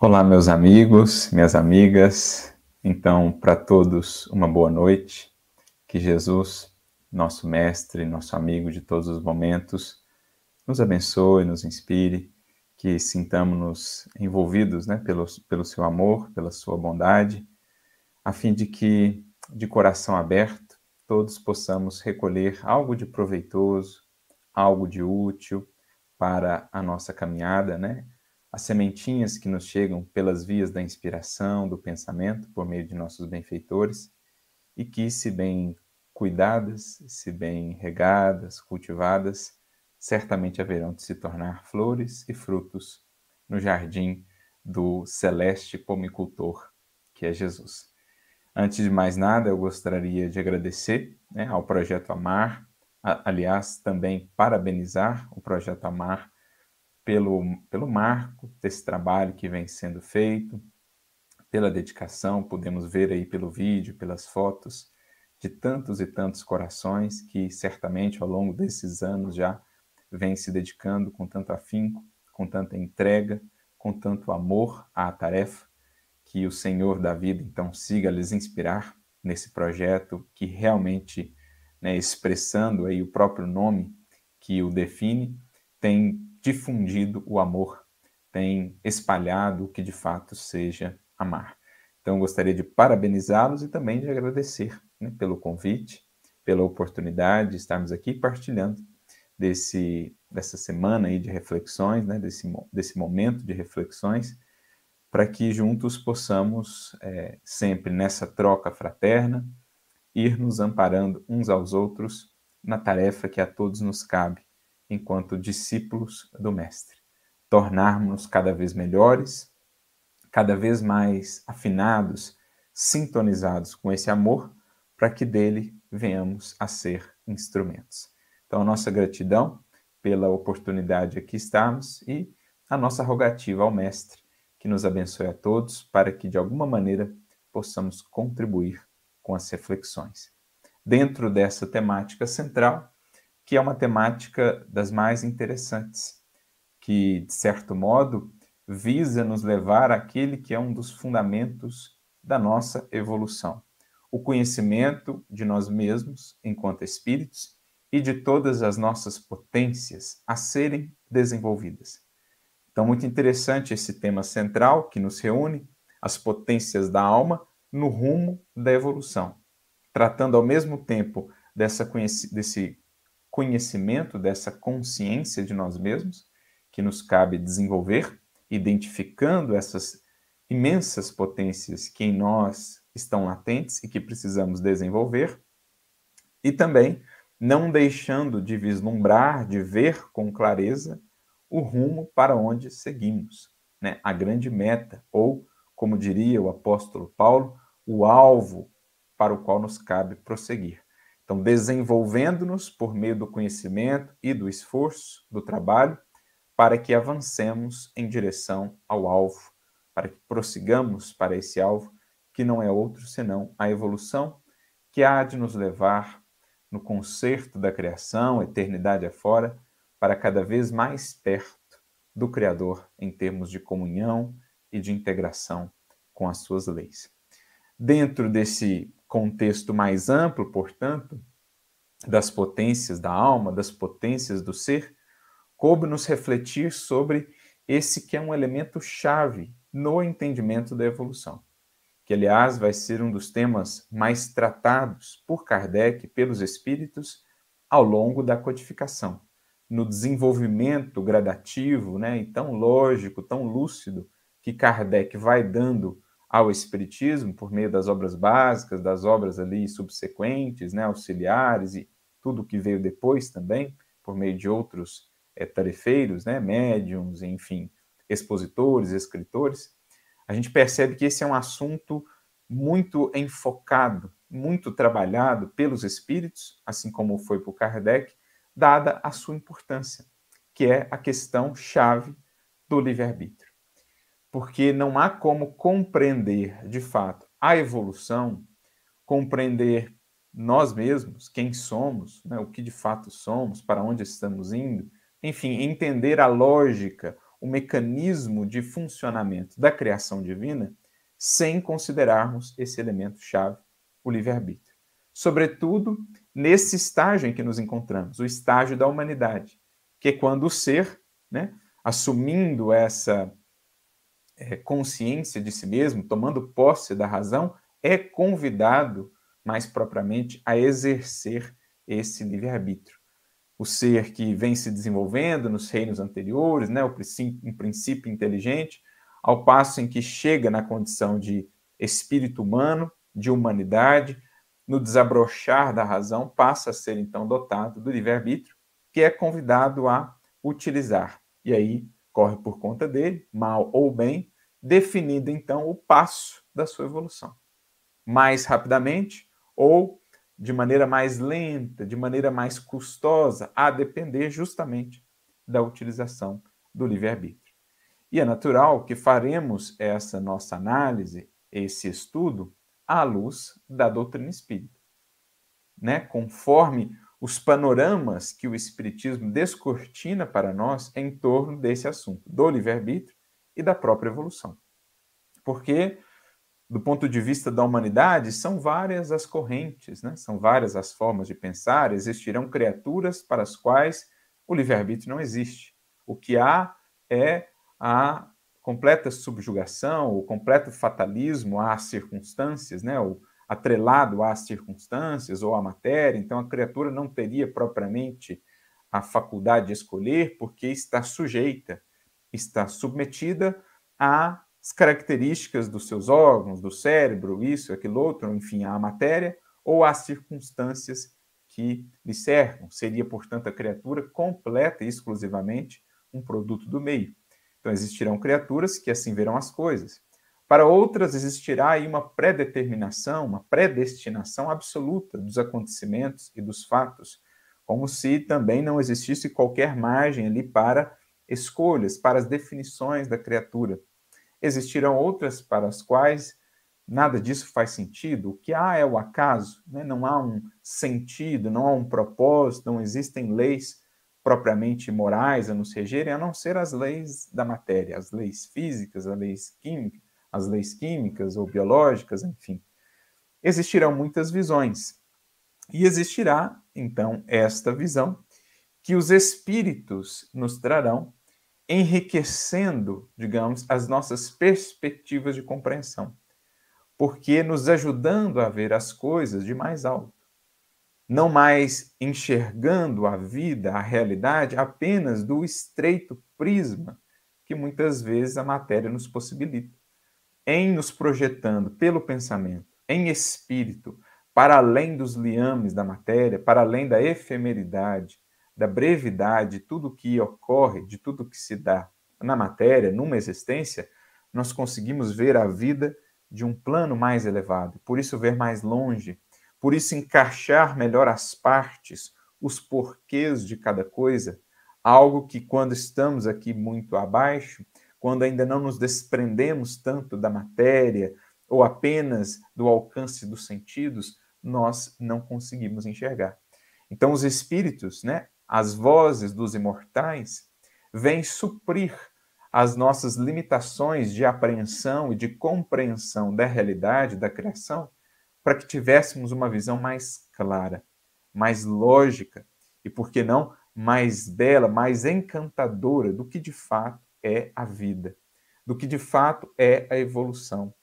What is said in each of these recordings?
Olá, meus amigos, minhas amigas. Então, para todos, uma boa noite. Que Jesus, nosso mestre, nosso amigo de todos os momentos, nos abençoe, nos inspire, que sintamos-nos envolvidos né, pelo, pelo seu amor, pela sua bondade, a fim de que, de coração aberto, todos possamos recolher algo de proveitoso, algo de útil para a nossa caminhada, né? As sementinhas que nos chegam pelas vias da inspiração, do pensamento, por meio de nossos benfeitores, e que, se bem cuidadas, se bem regadas, cultivadas, certamente haverão de se tornar flores e frutos no jardim do celeste pomicultor, que é Jesus. Antes de mais nada, eu gostaria de agradecer né, ao Projeto Amar, aliás, também parabenizar o Projeto Amar pelo, pelo marco desse trabalho que vem sendo feito, pela dedicação, podemos ver aí pelo vídeo, pelas fotos, de tantos e tantos corações que certamente ao longo desses anos já vêm se dedicando com tanto afinco, com tanta entrega, com tanto amor à tarefa, que o Senhor da vida então siga lhes inspirar nesse projeto que realmente, né, expressando aí o próprio nome que o define, tem difundido o amor, tem espalhado o que de fato seja amar. Então, gostaria de parabenizá-los e também de agradecer né, pelo convite, pela oportunidade de estarmos aqui partilhando desse, dessa semana aí de reflexões, né, desse, desse momento de reflexões, para que juntos possamos, é, sempre nessa troca fraterna, ir nos amparando uns aos outros na tarefa que a todos nos cabe enquanto discípulos do Mestre. Tornarmos-nos cada vez melhores, cada vez mais afinados, sintonizados com esse amor, para que dele venhamos a ser instrumentos. Então, a nossa gratidão pela oportunidade aqui estarmos e a nossa rogativa ao Mestre, que nos abençoe a todos, para que de alguma maneira possamos contribuir com as reflexões. Dentro dessa temática central, que é uma temática das mais interessantes, que, de certo modo, visa nos levar àquele que é um dos fundamentos da nossa evolução: o conhecimento de nós mesmos enquanto espíritos e de todas as nossas potências a serem desenvolvidas. Então, muito interessante esse tema central que nos reúne, as potências da alma no rumo da evolução, tratando ao mesmo tempo dessa, desse conhecimento dessa consciência de nós mesmos, que nos cabe desenvolver, identificando essas imensas potências que em nós estão latentes e que precisamos desenvolver, e também não deixando de vislumbrar, de ver com clareza o rumo para onde seguimos, né? a grande meta, ou, como diria o apóstolo Paulo, o alvo para o qual nos cabe prosseguir. Então, desenvolvendo-nos por meio do conhecimento e do esforço, do trabalho, para que avancemos em direção ao alvo, para que prossigamos para esse alvo, que não é outro senão a evolução, que há de nos levar no concerto da criação, eternidade afora, para cada vez mais perto do Criador em termos de comunhão e de integração com as suas leis. Dentro desse contexto mais amplo, portanto, das potências da alma, das potências do ser, coube-nos refletir sobre esse que é um elemento chave no entendimento da evolução, que aliás vai ser um dos temas mais tratados por Kardec pelos espíritos ao longo da codificação, no desenvolvimento gradativo, né, e tão lógico, tão lúcido que Kardec vai dando ao Espiritismo por meio das obras básicas, das obras ali subsequentes, né, auxiliares e tudo que veio depois também, por meio de outros é, tarefeiros, né, médiums, enfim, expositores, escritores, a gente percebe que esse é um assunto muito enfocado, muito trabalhado pelos espíritos, assim como foi por Kardec, dada a sua importância, que é a questão chave do livre-arbítrio porque não há como compreender de fato a evolução, compreender nós mesmos, quem somos, né, o que de fato somos, para onde estamos indo, enfim, entender a lógica, o mecanismo de funcionamento da criação divina sem considerarmos esse elemento chave, o livre-arbítrio. Sobretudo nesse estágio em que nos encontramos, o estágio da humanidade, que é quando o ser, né, assumindo essa é, consciência de si mesmo, tomando posse da razão, é convidado, mais propriamente, a exercer esse livre-arbítrio. O ser que vem se desenvolvendo nos reinos anteriores, né, o princípio, um princípio inteligente, ao passo em que chega na condição de espírito humano, de humanidade, no desabrochar da razão, passa a ser então dotado do livre-arbítrio, que é convidado a utilizar. E aí corre por conta dele, mal ou bem, definindo então o passo da sua evolução. Mais rapidamente ou de maneira mais lenta, de maneira mais custosa, a depender justamente da utilização do livre-arbítrio. E é natural que faremos essa nossa análise, esse estudo, à luz da doutrina espírita, né? conforme os panoramas que o Espiritismo descortina para nós em torno desse assunto, do livre-arbítrio e da própria evolução. Porque, do ponto de vista da humanidade, são várias as correntes, né? são várias as formas de pensar, existirão criaturas para as quais o livre-arbítrio não existe. O que há é a completa subjugação, o completo fatalismo às circunstâncias, né? o atrelado às circunstâncias ou à matéria, então a criatura não teria propriamente a faculdade de escolher, porque está sujeita, está submetida às características dos seus órgãos, do cérebro, isso, aquilo outro, enfim, à matéria ou às circunstâncias que lhe cercam. Seria, portanto, a criatura completa e exclusivamente um produto do meio. Então existirão criaturas que assim verão as coisas. Para outras, existirá aí uma predeterminação, uma predestinação absoluta dos acontecimentos e dos fatos, como se também não existisse qualquer margem ali para escolhas, para as definições da criatura. Existirão outras para as quais nada disso faz sentido. O que há é o acaso, né? não há um sentido, não há um propósito, não existem leis propriamente morais a nos regerem, a não ser as leis da matéria, as leis físicas, as leis químicas as leis químicas ou biológicas, enfim. Existirão muitas visões. E existirá, então, esta visão que os espíritos nos trarão, enriquecendo, digamos, as nossas perspectivas de compreensão, porque nos ajudando a ver as coisas de mais alto, não mais enxergando a vida, a realidade apenas do estreito prisma que muitas vezes a matéria nos possibilita em nos projetando pelo pensamento, em espírito, para além dos liames da matéria, para além da efemeridade, da brevidade, tudo que ocorre, de tudo que se dá na matéria, numa existência, nós conseguimos ver a vida de um plano mais elevado, por isso ver mais longe, por isso encaixar melhor as partes, os porquês de cada coisa, algo que quando estamos aqui muito abaixo, quando ainda não nos desprendemos tanto da matéria ou apenas do alcance dos sentidos, nós não conseguimos enxergar. Então, os espíritos, né, as vozes dos imortais, vêm suprir as nossas limitações de apreensão e de compreensão da realidade da criação, para que tivéssemos uma visão mais clara, mais lógica e, por que não, mais bela, mais encantadora do que de fato é a vida, do que de fato é a evolução,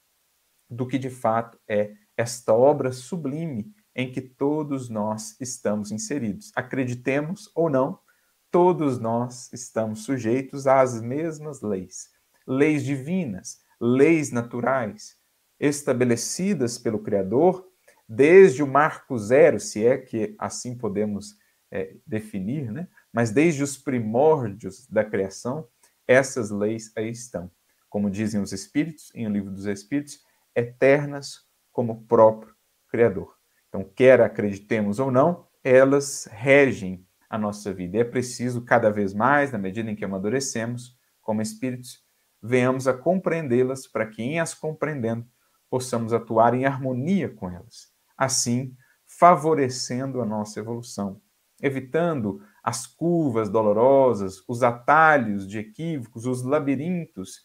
do que de fato é esta obra sublime em que todos nós estamos inseridos. Acreditemos ou não, todos nós estamos sujeitos às mesmas leis, leis divinas, leis naturais, estabelecidas pelo Criador desde o marco zero, se é que assim podemos é, definir, né? mas desde os primórdios da criação, essas leis aí estão, como dizem os Espíritos, em O Livro dos Espíritos, eternas como o próprio Criador. Então, quer acreditemos ou não, elas regem a nossa vida. E é preciso, cada vez mais, na medida em que amadurecemos como espíritos, venhamos a compreendê-las para que, em as compreendendo, possamos atuar em harmonia com elas. Assim, favorecendo a nossa evolução, evitando as curvas dolorosas, os atalhos de equívocos, os labirintos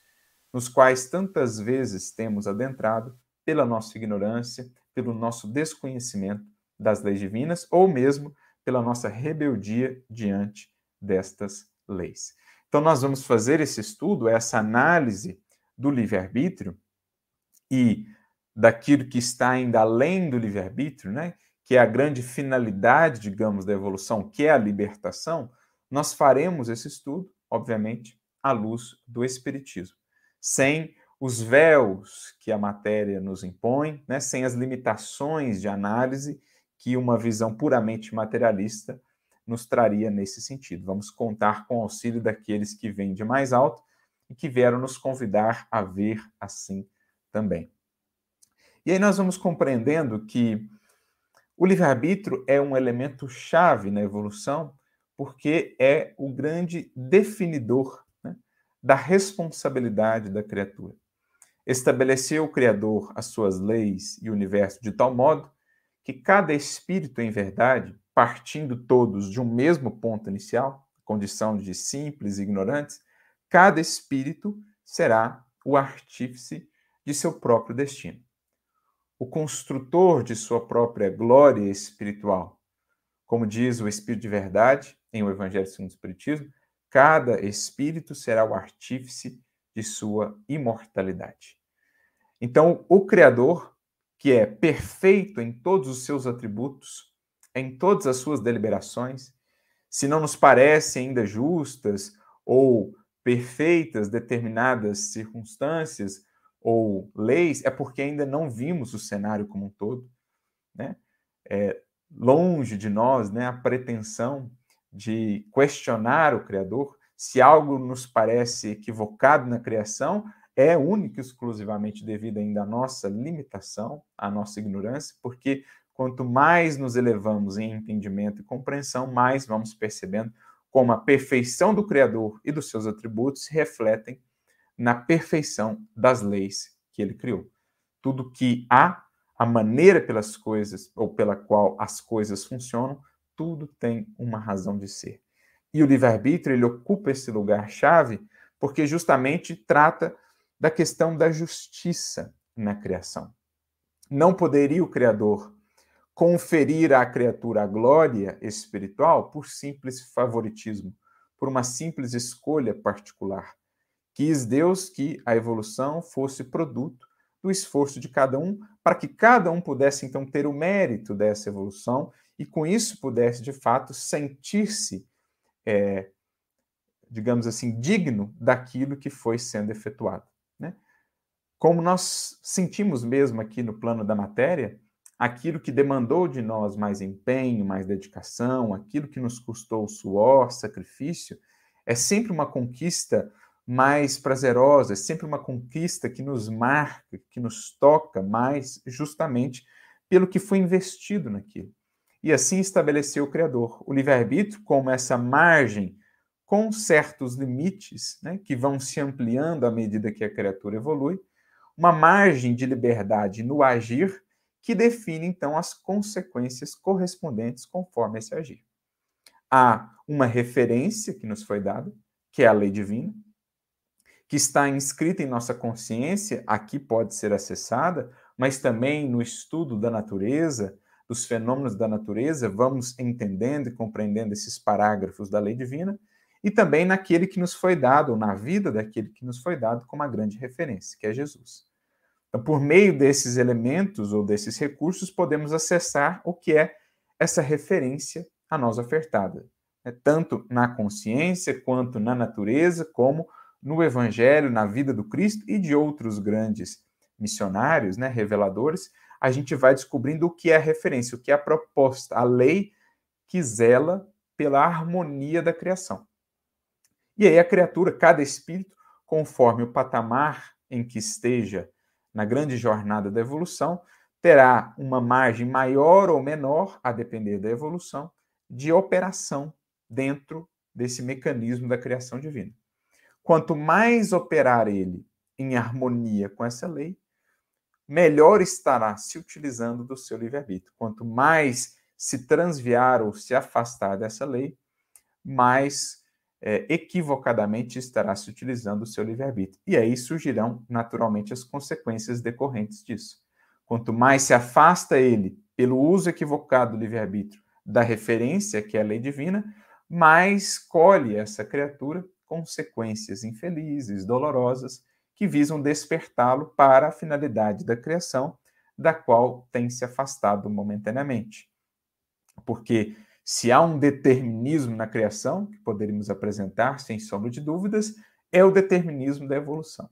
nos quais tantas vezes temos adentrado pela nossa ignorância, pelo nosso desconhecimento das leis divinas ou mesmo pela nossa rebeldia diante destas leis. Então, nós vamos fazer esse estudo, essa análise do livre-arbítrio e daquilo que está ainda além do livre-arbítrio, né? Que é a grande finalidade, digamos, da evolução, que é a libertação, nós faremos esse estudo, obviamente, à luz do Espiritismo, sem os véus que a matéria nos impõe, né? sem as limitações de análise que uma visão puramente materialista nos traria nesse sentido. Vamos contar com o auxílio daqueles que vêm de mais alto e que vieram nos convidar a ver assim também. E aí nós vamos compreendendo que o livre-arbítrio é um elemento chave na evolução, porque é o grande definidor né, da responsabilidade da criatura. Estabeleceu o Criador as suas leis e o universo de tal modo que cada espírito, em verdade, partindo todos de um mesmo ponto inicial, condição de simples e ignorantes, cada espírito será o artífice de seu próprio destino. O construtor de sua própria glória espiritual. Como diz o Espírito de Verdade em o Evangelho segundo o Espiritismo, cada espírito será o artífice de sua imortalidade. Então, o Criador que é perfeito em todos os seus atributos, em todas as suas deliberações, se não nos parecem ainda justas ou perfeitas determinadas circunstâncias ou leis, é porque ainda não vimos o cenário como um todo, né? É, longe de nós, né, a pretensão de questionar o Criador, se algo nos parece equivocado na criação, é única e exclusivamente devido ainda à nossa limitação, à nossa ignorância, porque quanto mais nos elevamos em entendimento e compreensão, mais vamos percebendo como a perfeição do Criador e dos seus atributos se refletem na perfeição das leis que ele criou. Tudo que há, a maneira pelas coisas ou pela qual as coisas funcionam, tudo tem uma razão de ser. E o livre-arbítrio ele ocupa esse lugar chave porque justamente trata da questão da justiça na criação. Não poderia o Criador conferir à criatura a glória espiritual por simples favoritismo, por uma simples escolha particular. Quis Deus que a evolução fosse produto do esforço de cada um, para que cada um pudesse então ter o mérito dessa evolução e com isso pudesse de fato sentir-se, é, digamos assim, digno daquilo que foi sendo efetuado. Né? Como nós sentimos mesmo aqui no plano da matéria, aquilo que demandou de nós mais empenho, mais dedicação, aquilo que nos custou suor, sacrifício, é sempre uma conquista mais prazerosa, é sempre uma conquista que nos marca, que nos toca mais, justamente pelo que foi investido naquilo. E assim estabeleceu o Criador o livre-arbítrio como essa margem com certos limites, né, que vão se ampliando à medida que a criatura evolui, uma margem de liberdade no agir que define então as consequências correspondentes conforme esse agir. Há uma referência que nos foi dada, que é a lei divina, que está inscrita em nossa consciência, aqui pode ser acessada, mas também no estudo da natureza, dos fenômenos da natureza, vamos entendendo e compreendendo esses parágrafos da lei divina, e também naquele que nos foi dado, ou na vida daquele que nos foi dado como a grande referência, que é Jesus. Então, por meio desses elementos ou desses recursos, podemos acessar o que é essa referência a nós ofertada, né? tanto na consciência, quanto na natureza, como no Evangelho, na vida do Cristo e de outros grandes missionários, né, reveladores, a gente vai descobrindo o que é a referência, o que é a proposta, a lei que zela pela harmonia da criação. E aí a criatura, cada espírito, conforme o patamar em que esteja na grande jornada da evolução, terá uma margem maior ou menor, a depender da evolução, de operação dentro desse mecanismo da criação divina. Quanto mais operar ele em harmonia com essa lei, melhor estará se utilizando do seu livre-arbítrio. Quanto mais se transviar ou se afastar dessa lei, mais é, equivocadamente estará se utilizando o seu livre-arbítrio. E aí surgirão naturalmente as consequências decorrentes disso. Quanto mais se afasta ele pelo uso equivocado do livre-arbítrio da referência, que é a lei divina, mais colhe essa criatura consequências infelizes, dolorosas, que visam despertá-lo para a finalidade da criação, da qual tem se afastado momentaneamente. Porque se há um determinismo na criação, que poderíamos apresentar sem sombra de dúvidas, é o determinismo da evolução.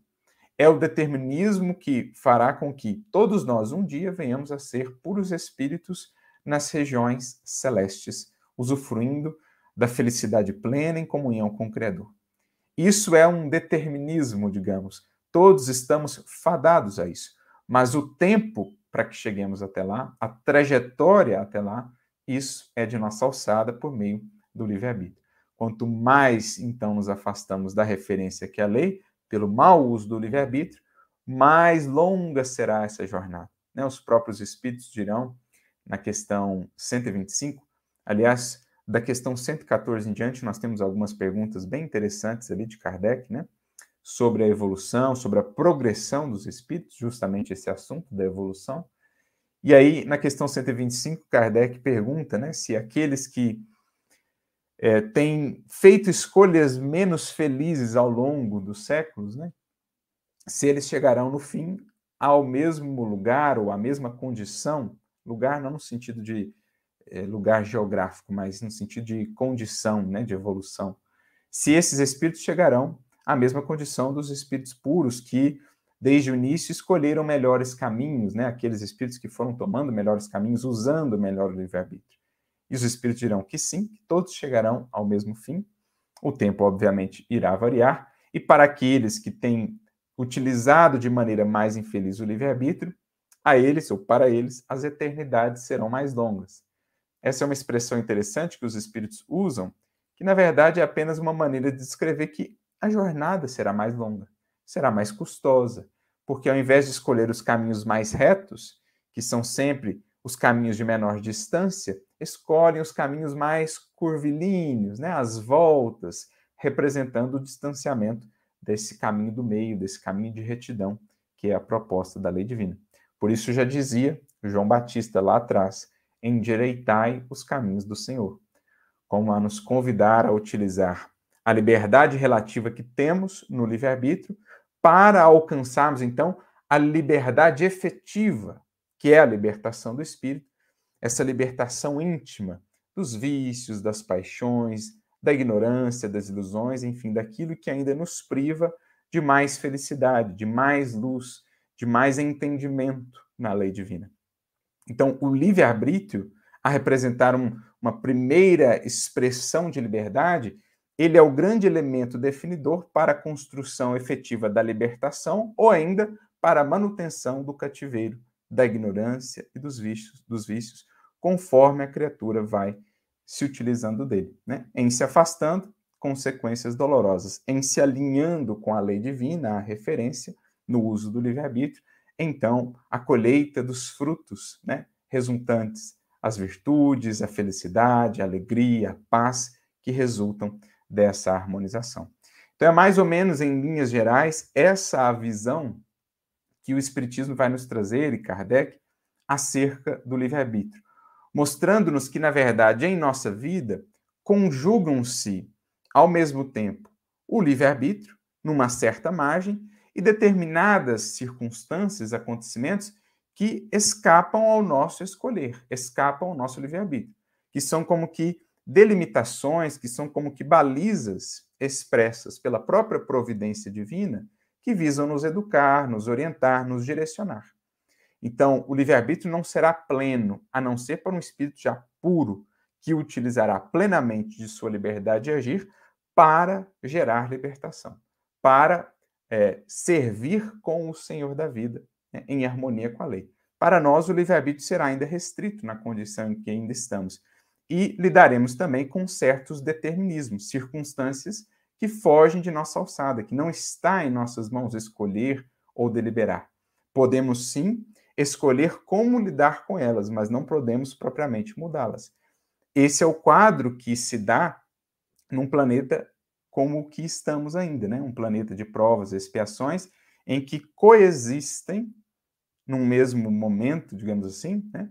É o determinismo que fará com que todos nós um dia venhamos a ser puros espíritos nas regiões celestes, usufruindo da felicidade plena em comunhão com o Criador. Isso é um determinismo, digamos. Todos estamos fadados a isso. Mas o tempo para que cheguemos até lá, a trajetória até lá, isso é de nossa alçada por meio do livre-arbítrio. Quanto mais, então, nos afastamos da referência que é a lei, pelo mau uso do livre-arbítrio, mais longa será essa jornada. Né? Os próprios espíritos dirão, na questão 125, aliás, da questão 114 em diante, nós temos algumas perguntas bem interessantes ali de Kardec, né? Sobre a evolução, sobre a progressão dos espíritos, justamente esse assunto da evolução. E aí, na questão 125, Kardec pergunta né, se aqueles que é, têm feito escolhas menos felizes ao longo dos séculos, né, se eles chegarão no fim ao mesmo lugar ou à mesma condição, lugar não no sentido de é, lugar geográfico, mas no sentido de condição, né, de evolução, se esses espíritos chegarão à mesma condição dos espíritos puros que desde o início escolheram melhores caminhos, né? Aqueles espíritos que foram tomando melhores caminhos, usando melhor o livre-arbítrio. E os espíritos dirão que sim, que todos chegarão ao mesmo fim. O tempo, obviamente, irá variar, e para aqueles que têm utilizado de maneira mais infeliz o livre-arbítrio, a eles, ou para eles, as eternidades serão mais longas. Essa é uma expressão interessante que os espíritos usam, que na verdade é apenas uma maneira de descrever que a jornada será mais longa será mais custosa, porque ao invés de escolher os caminhos mais retos, que são sempre os caminhos de menor distância, escolhem os caminhos mais curvilíneos, né, as voltas, representando o distanciamento desse caminho do meio, desse caminho de retidão, que é a proposta da lei divina. Por isso já dizia João Batista lá atrás: endireitai os caminhos do Senhor, como a nos convidar a utilizar a liberdade relativa que temos no livre-arbítrio para alcançarmos, então, a liberdade efetiva, que é a libertação do espírito, essa libertação íntima dos vícios, das paixões, da ignorância, das ilusões, enfim, daquilo que ainda nos priva de mais felicidade, de mais luz, de mais entendimento na lei divina. Então, o livre-arbítrio, a representar um, uma primeira expressão de liberdade, ele é o grande elemento definidor para a construção efetiva da libertação ou ainda para a manutenção do cativeiro, da ignorância e dos vícios, dos vícios conforme a criatura vai se utilizando dele, né? Em se afastando, consequências dolorosas, em se alinhando com a lei divina, a referência no uso do livre-arbítrio, então a colheita dos frutos, né, resultantes, as virtudes, a felicidade, a alegria, a paz que resultam dessa harmonização. Então, é mais ou menos, em linhas gerais, essa a visão que o Espiritismo vai nos trazer, e Kardec, acerca do livre-arbítrio, mostrando-nos que, na verdade, em nossa vida, conjugam-se, ao mesmo tempo, o livre-arbítrio, numa certa margem, e determinadas circunstâncias, acontecimentos que escapam ao nosso escolher, escapam ao nosso livre-arbítrio, que são como que delimitações que são como que balizas expressas pela própria providência divina que visam nos educar, nos orientar, nos direcionar. Então, o livre-arbítrio não será pleno, a não ser para um espírito já puro, que utilizará plenamente de sua liberdade de agir para gerar libertação, para é, servir com o Senhor da vida, né, em harmonia com a lei. Para nós, o livre-arbítrio será ainda restrito na condição em que ainda estamos, e lidaremos também com certos determinismos, circunstâncias que fogem de nossa alçada, que não está em nossas mãos escolher ou deliberar. Podemos sim escolher como lidar com elas, mas não podemos propriamente mudá-las. Esse é o quadro que se dá num planeta como o que estamos ainda, né? Um planeta de provas e expiações em que coexistem num mesmo momento, digamos assim, né?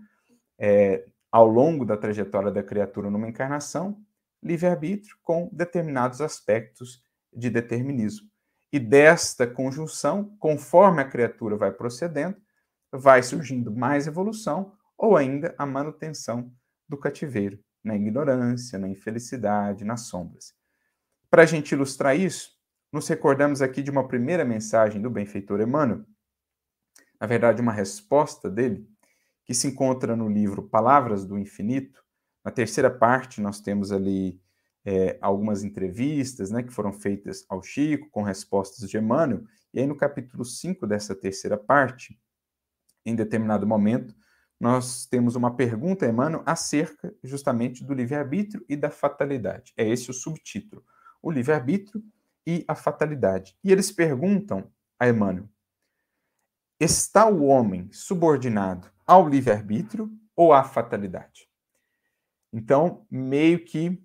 É, ao longo da trajetória da criatura numa encarnação, livre-arbítrio com determinados aspectos de determinismo. E desta conjunção, conforme a criatura vai procedendo, vai surgindo mais evolução ou ainda a manutenção do cativeiro, na ignorância, na infelicidade, nas sombras. Para a gente ilustrar isso, nos recordamos aqui de uma primeira mensagem do benfeitor Emmanuel, na verdade, uma resposta dele, que se encontra no livro Palavras do Infinito. Na terceira parte, nós temos ali é, algumas entrevistas né, que foram feitas ao Chico, com respostas de Emmanuel. E aí, no capítulo 5 dessa terceira parte, em determinado momento, nós temos uma pergunta Emmanuel acerca justamente do livre-arbítrio e da fatalidade. É esse o subtítulo: o livre-arbítrio e a fatalidade. E eles perguntam a Emmanuel: está o homem subordinado ao livre-arbítrio ou à fatalidade? Então, meio que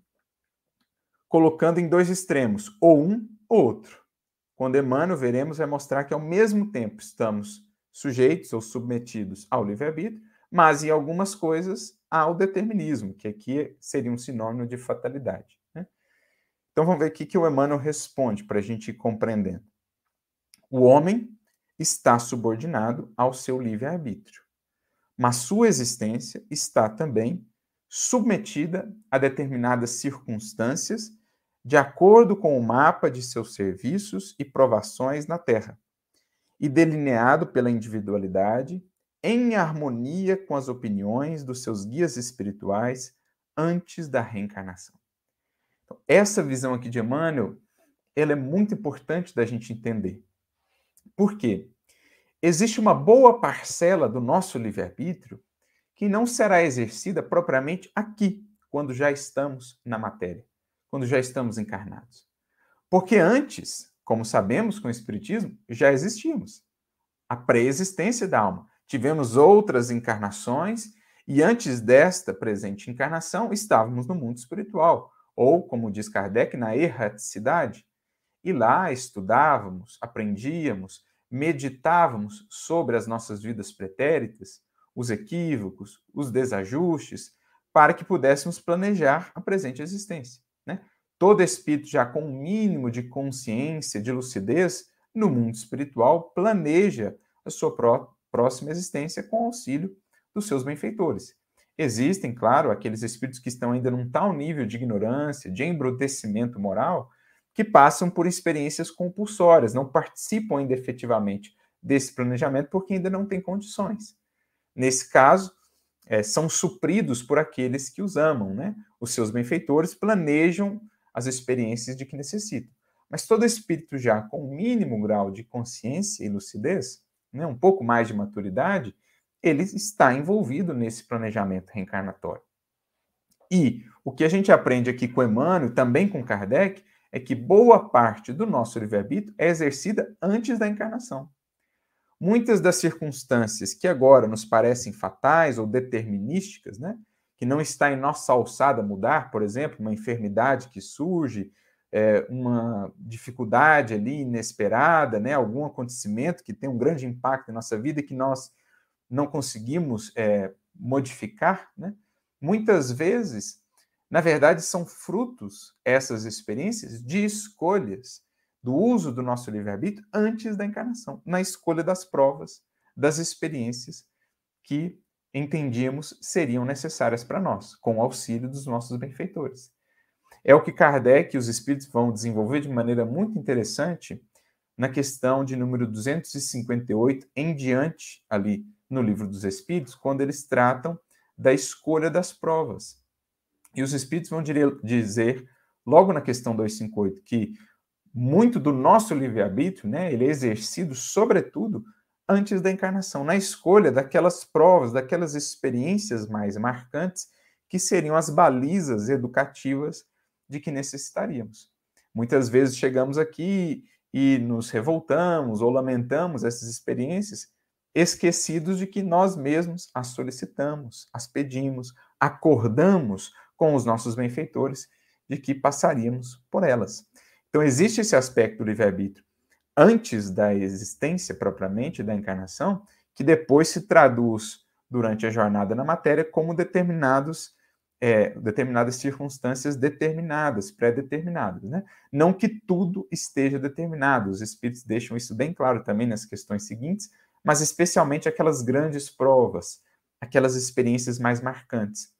colocando em dois extremos, ou um ou outro. Quando Emmanuel, veremos, vai mostrar que ao mesmo tempo estamos sujeitos ou submetidos ao livre-arbítrio, mas em algumas coisas ao determinismo, que aqui seria um sinônimo de fatalidade. Então vamos ver o que o Emmanuel responde para a gente ir compreendendo. O homem está subordinado ao seu livre-arbítrio, mas sua existência está também submetida a determinadas circunstâncias de acordo com o mapa de seus serviços e provações na Terra, e delineado pela individualidade, em harmonia com as opiniões dos seus guias espirituais antes da reencarnação. Essa visão aqui de Emmanuel, ela é muito importante da gente entender. Por quê? Existe uma boa parcela do nosso livre-arbítrio que não será exercida propriamente aqui, quando já estamos na matéria, quando já estamos encarnados. Porque antes, como sabemos com o Espiritismo, já existíamos. A pré-existência da alma. Tivemos outras encarnações e antes desta presente encarnação estávamos no mundo espiritual, ou, como diz Kardec, na erraticidade. E lá estudávamos, aprendíamos, meditávamos sobre as nossas vidas pretéritas, os equívocos, os desajustes, para que pudéssemos planejar a presente existência. Né? Todo espírito, já com um mínimo de consciência, de lucidez, no mundo espiritual, planeja a sua pró próxima existência com auxílio dos seus benfeitores. Existem, claro, aqueles espíritos que estão ainda num tal nível de ignorância, de embrutecimento moral, que passam por experiências compulsórias, não participam ainda efetivamente desse planejamento porque ainda não têm condições. Nesse caso, é, são supridos por aqueles que os amam, né? Os seus benfeitores planejam as experiências de que necessitam. Mas todo espírito já com um mínimo grau de consciência e lucidez, né, um pouco mais de maturidade, ele está envolvido nesse planejamento reencarnatório. E o que a gente aprende aqui com Emmanuel, também com Kardec, é que boa parte do nosso livre-arbítrio é exercida antes da encarnação. Muitas das circunstâncias que agora nos parecem fatais ou determinísticas, né, que não está em nossa alçada mudar, por exemplo, uma enfermidade que surge, é, uma dificuldade ali inesperada, né, algum acontecimento que tem um grande impacto em nossa vida e que nós não conseguimos é, modificar, né, muitas vezes na verdade, são frutos, essas experiências, de escolhas, do uso do nosso livre-arbítrio antes da encarnação, na escolha das provas, das experiências que entendíamos seriam necessárias para nós, com o auxílio dos nossos benfeitores. É o que Kardec e os espíritos vão desenvolver de maneira muito interessante na questão de número 258 em diante, ali no Livro dos Espíritos, quando eles tratam da escolha das provas. E os espíritos vão dizer, logo na questão 258, que muito do nosso livre-arbítrio, né, ele é exercido, sobretudo, antes da encarnação, na escolha daquelas provas, daquelas experiências mais marcantes, que seriam as balizas educativas de que necessitaríamos. Muitas vezes chegamos aqui e nos revoltamos ou lamentamos essas experiências esquecidos de que nós mesmos as solicitamos, as pedimos, acordamos com os nossos benfeitores de que passaríamos por elas. Então, existe esse aspecto do livre-arbítrio antes da existência propriamente da encarnação, que depois se traduz durante a jornada na matéria como determinados é, determinadas circunstâncias determinadas, pré-determinadas. Né? Não que tudo esteja determinado, os espíritos deixam isso bem claro também nas questões seguintes, mas especialmente aquelas grandes provas, aquelas experiências mais marcantes.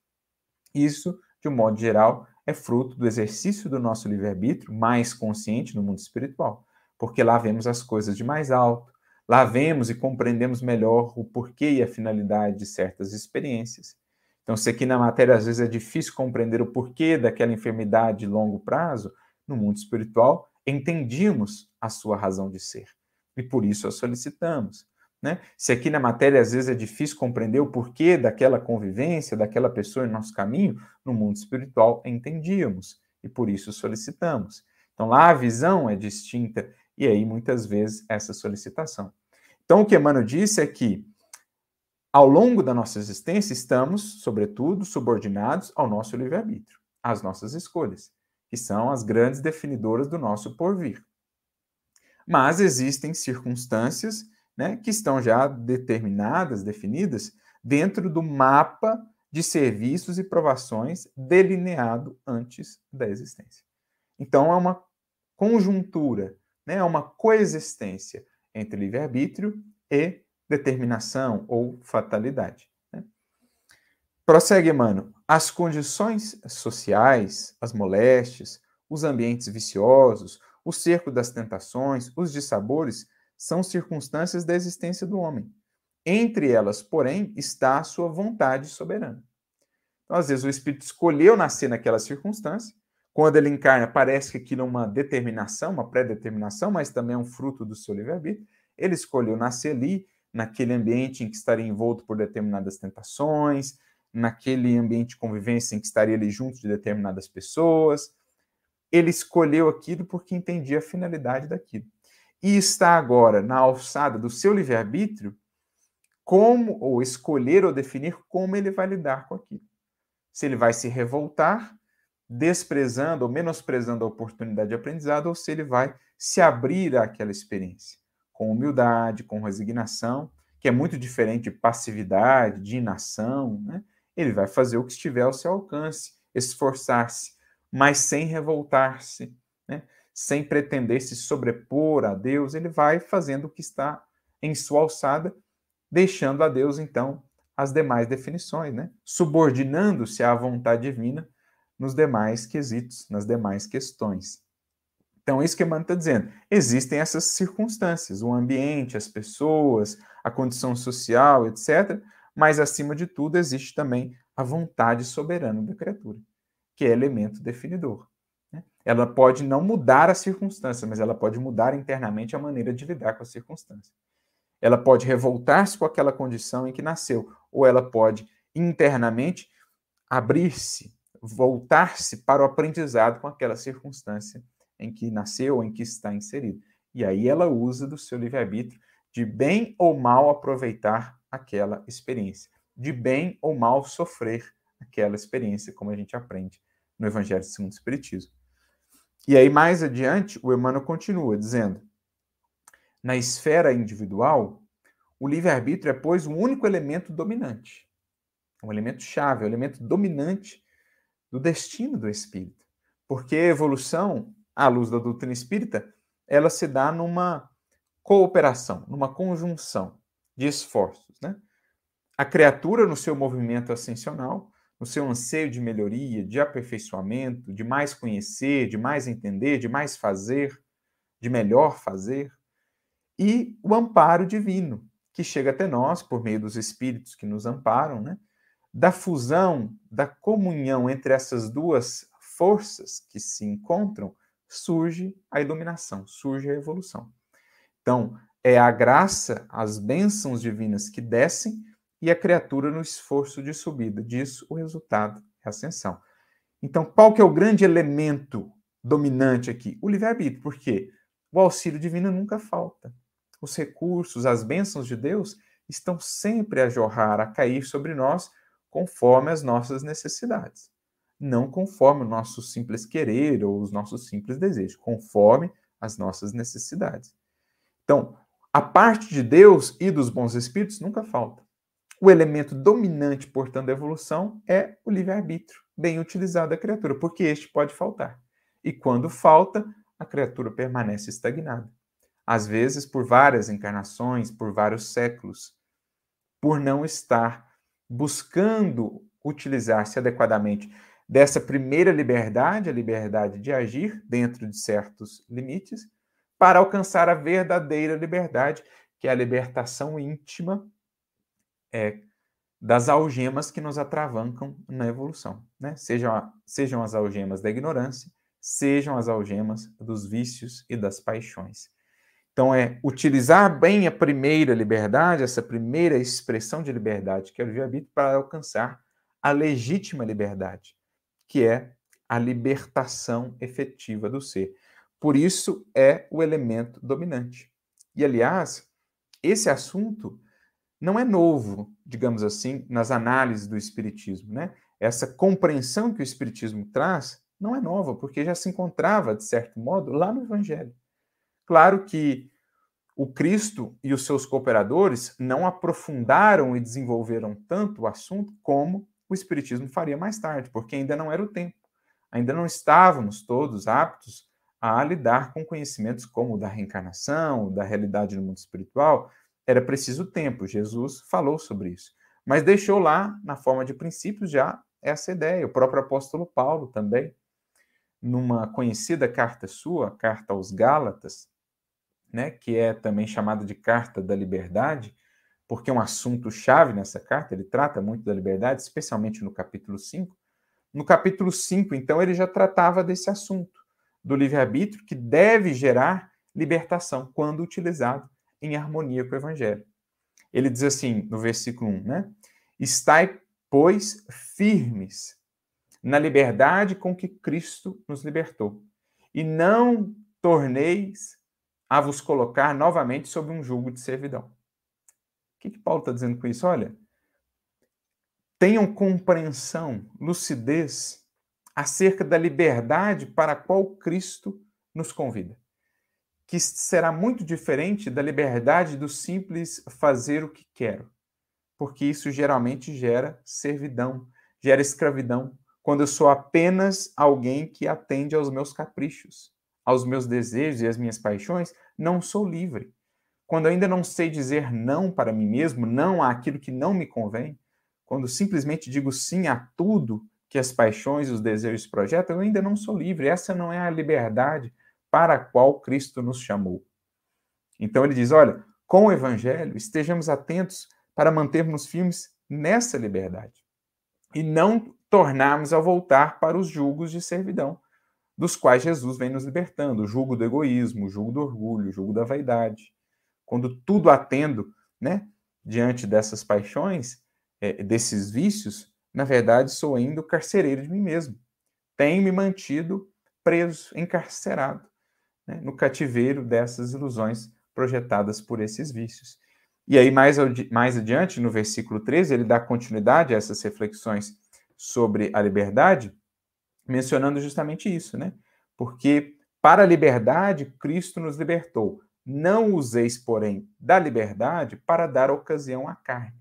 Isso, de um modo geral, é fruto do exercício do nosso livre-arbítrio mais consciente no mundo espiritual, porque lá vemos as coisas de mais alto, lá vemos e compreendemos melhor o porquê e a finalidade de certas experiências. Então, se aqui na matéria às vezes é difícil compreender o porquê daquela enfermidade de longo prazo, no mundo espiritual entendíamos a sua razão de ser e por isso a solicitamos. Né? Se aqui na matéria às vezes é difícil compreender o porquê daquela convivência, daquela pessoa em nosso caminho, no mundo espiritual entendíamos e por isso solicitamos. Então lá a visão é distinta e aí muitas vezes essa solicitação. Então o que Emmanuel disse é que ao longo da nossa existência, estamos, sobretudo, subordinados ao nosso livre-arbítrio, às nossas escolhas, que são as grandes definidoras do nosso porvir. Mas existem circunstâncias né, que estão já determinadas, definidas, dentro do mapa de serviços e provações delineado antes da existência. Então, é uma conjuntura, né, é uma coexistência entre livre-arbítrio e determinação ou fatalidade. Né? Prossegue, mano. As condições sociais, as moléstias, os ambientes viciosos, o cerco das tentações, os dissabores, são circunstâncias da existência do homem. Entre elas, porém, está a sua vontade soberana. Então, às vezes, o espírito escolheu nascer naquela circunstância. Quando ele encarna, parece que aquilo é uma determinação, uma pré-determinação, mas também é um fruto do seu livre-arbítrio. Ele escolheu nascer ali, naquele ambiente em que estaria envolto por determinadas tentações, naquele ambiente de convivência em que estaria ali junto de determinadas pessoas. Ele escolheu aquilo porque entendia a finalidade daquilo. E está agora na alçada do seu livre-arbítrio como, ou escolher ou definir como ele vai lidar com aquilo. Se ele vai se revoltar, desprezando ou menosprezando a oportunidade de aprendizado, ou se ele vai se abrir àquela experiência com humildade, com resignação, que é muito diferente de passividade, de inação, né? Ele vai fazer o que estiver ao seu alcance, esforçar-se, mas sem revoltar-se, né? Sem pretender se sobrepor a Deus, ele vai fazendo o que está em sua alçada, deixando a Deus, então, as demais definições, né? subordinando-se à vontade divina nos demais quesitos, nas demais questões. Então, isso que Emmanuel está dizendo. Existem essas circunstâncias, o ambiente, as pessoas, a condição social, etc. Mas, acima de tudo, existe também a vontade soberana da criatura, que é elemento definidor. Né? Ela pode não mudar a circunstância, mas ela pode mudar internamente a maneira de lidar com a circunstância. Ela pode revoltar-se com aquela condição em que nasceu, ou ela pode internamente abrir-se, voltar-se para o aprendizado com aquela circunstância em que nasceu ou em que está inserido. E aí ela usa do seu livre-arbítrio de bem ou mal aproveitar aquela experiência, de bem ou mal sofrer aquela experiência, como a gente aprende no Evangelho segundo o Espiritismo. E aí, mais adiante, o Emmanuel continua dizendo: na esfera individual, o livre-arbítrio é, pois, o único elemento dominante, um elemento chave, o um elemento dominante do destino do espírito. Porque a evolução à luz da doutrina espírita, ela se dá numa cooperação, numa conjunção de esforços. Né? A criatura, no seu movimento ascensional, no seu anseio de melhoria, de aperfeiçoamento, de mais conhecer, de mais entender, de mais fazer, de melhor fazer, e o amparo divino, que chega até nós por meio dos espíritos que nos amparam, né? da fusão, da comunhão entre essas duas forças que se encontram, surge a iluminação, surge a evolução. Então, é a graça, as bênçãos divinas que descem e a criatura no esforço de subida. Disso, o resultado é a ascensão. Então, qual que é o grande elemento dominante aqui? O livre-arbítrio. porque O auxílio divino nunca falta. Os recursos, as bênçãos de Deus estão sempre a jorrar, a cair sobre nós, conforme as nossas necessidades. Não conforme o nosso simples querer ou os nossos simples desejos, conforme as nossas necessidades. Então, a parte de Deus e dos bons espíritos nunca falta. O elemento dominante, portanto, da evolução é o livre-arbítrio, bem utilizado da criatura, porque este pode faltar. E quando falta, a criatura permanece estagnada. Às vezes, por várias encarnações, por vários séculos, por não estar buscando utilizar-se adequadamente dessa primeira liberdade, a liberdade de agir dentro de certos limites, para alcançar a verdadeira liberdade, que é a libertação íntima é, das algemas que nos atravancam na evolução. Né? Sejam, sejam as algemas da ignorância, sejam as algemas dos vícios e das paixões. Então, é utilizar bem a primeira liberdade, essa primeira expressão de liberdade, que é o livre-arbítrio, para alcançar a legítima liberdade, que é a libertação efetiva do ser. Por isso, é o elemento dominante. E, aliás, esse assunto não é novo, digamos assim, nas análises do Espiritismo. Né? Essa compreensão que o Espiritismo traz não é nova, porque já se encontrava, de certo modo, lá no Evangelho. Claro que o Cristo e os seus cooperadores não aprofundaram e desenvolveram tanto o assunto como o Espiritismo faria mais tarde, porque ainda não era o tempo. Ainda não estávamos todos aptos a lidar com conhecimentos como o da reencarnação, da realidade no mundo espiritual, era preciso tempo. Jesus falou sobre isso. Mas deixou lá, na forma de princípios, já essa ideia. O próprio apóstolo Paulo também, numa conhecida carta sua, carta aos Gálatas, né, que é também chamada de Carta da Liberdade, porque é um assunto chave nessa carta, ele trata muito da liberdade, especialmente no capítulo 5. No capítulo 5, então, ele já tratava desse assunto, do livre-arbítrio, que deve gerar libertação quando utilizado em harmonia com o Evangelho. Ele diz assim, no versículo 1, né? Estai, pois, firmes na liberdade com que Cristo nos libertou, e não torneis a vos colocar novamente sob um jugo de servidão. O que, que Paulo está dizendo com isso? Olha, tenham compreensão, lucidez acerca da liberdade para a qual Cristo nos convida que será muito diferente da liberdade do simples fazer o que quero, porque isso geralmente gera servidão, gera escravidão, quando eu sou apenas alguém que atende aos meus caprichos, aos meus desejos e às minhas paixões, não sou livre. Quando ainda não sei dizer não para mim mesmo, não àquilo que não me convém, quando simplesmente digo sim a tudo que as paixões os desejos projetam, eu ainda não sou livre. Essa não é a liberdade para a qual Cristo nos chamou. Então ele diz: olha, com o Evangelho, estejamos atentos para mantermos firmes nessa liberdade e não tornarmos a voltar para os julgos de servidão, dos quais Jesus vem nos libertando: o julgo do egoísmo, o julgo do orgulho, o julgo da vaidade. Quando tudo atendo, né, diante dessas paixões, é, desses vícios, na verdade sou ainda o carcereiro de mim mesmo. Tenho me mantido preso, encarcerado né, no cativeiro dessas ilusões projetadas por esses vícios. E aí, mais, mais adiante, no versículo 13, ele dá continuidade a essas reflexões sobre a liberdade, mencionando justamente isso, né? Porque para a liberdade Cristo nos libertou. Não useis, porém, da liberdade para dar ocasião à carne,